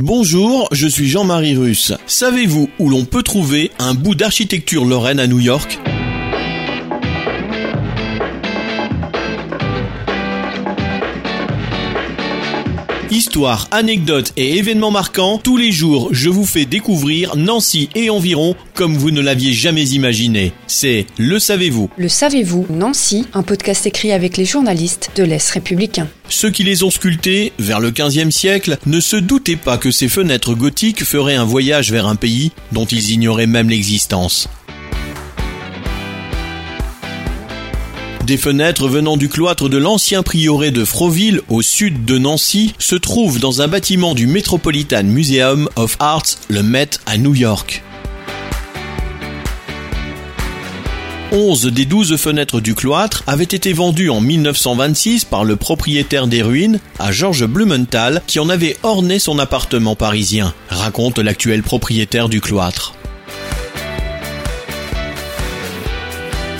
Bonjour, je suis Jean-Marie Russe. Savez-vous où l'on peut trouver un bout d'architecture lorraine à New York? Histoire, anecdotes et événements marquants, tous les jours je vous fais découvrir Nancy et environ comme vous ne l'aviez jamais imaginé. C'est Le Savez-vous Le savez-vous, Nancy, un podcast écrit avec les journalistes de l'Est républicain. Ceux qui les ont sculptés, vers le XVe siècle, ne se doutaient pas que ces fenêtres gothiques feraient un voyage vers un pays dont ils ignoraient même l'existence. Des fenêtres venant du cloître de l'ancien prieuré de Froville, au sud de Nancy, se trouvent dans un bâtiment du Metropolitan Museum of Arts, le Met, à New York. 11 des 12 fenêtres du cloître avaient été vendues en 1926 par le propriétaire des ruines à Georges Blumenthal qui en avait orné son appartement parisien, raconte l'actuel propriétaire du cloître.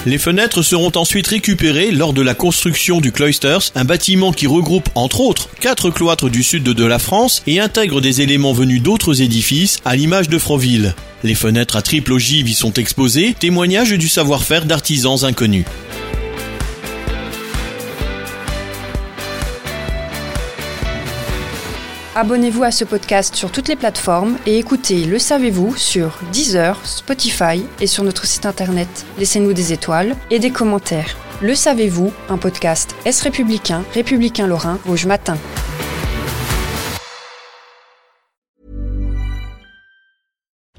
Les fenêtres seront ensuite récupérées lors de la construction du Cloisters, un bâtiment qui regroupe entre autres quatre cloîtres du sud de la France et intègre des éléments venus d'autres édifices à l'image de Froville. Les fenêtres à triple ogive y sont exposées, témoignage du savoir-faire d'artisans inconnus. Abonnez-vous à ce podcast sur toutes les plateformes et écoutez Le Savez-vous sur Deezer, Spotify et sur notre site internet. Laissez-nous des étoiles et des commentaires. Le Savez-vous, un podcast Est républicain, républicain lorrain, rouge matin.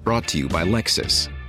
Brought to you by Lexus.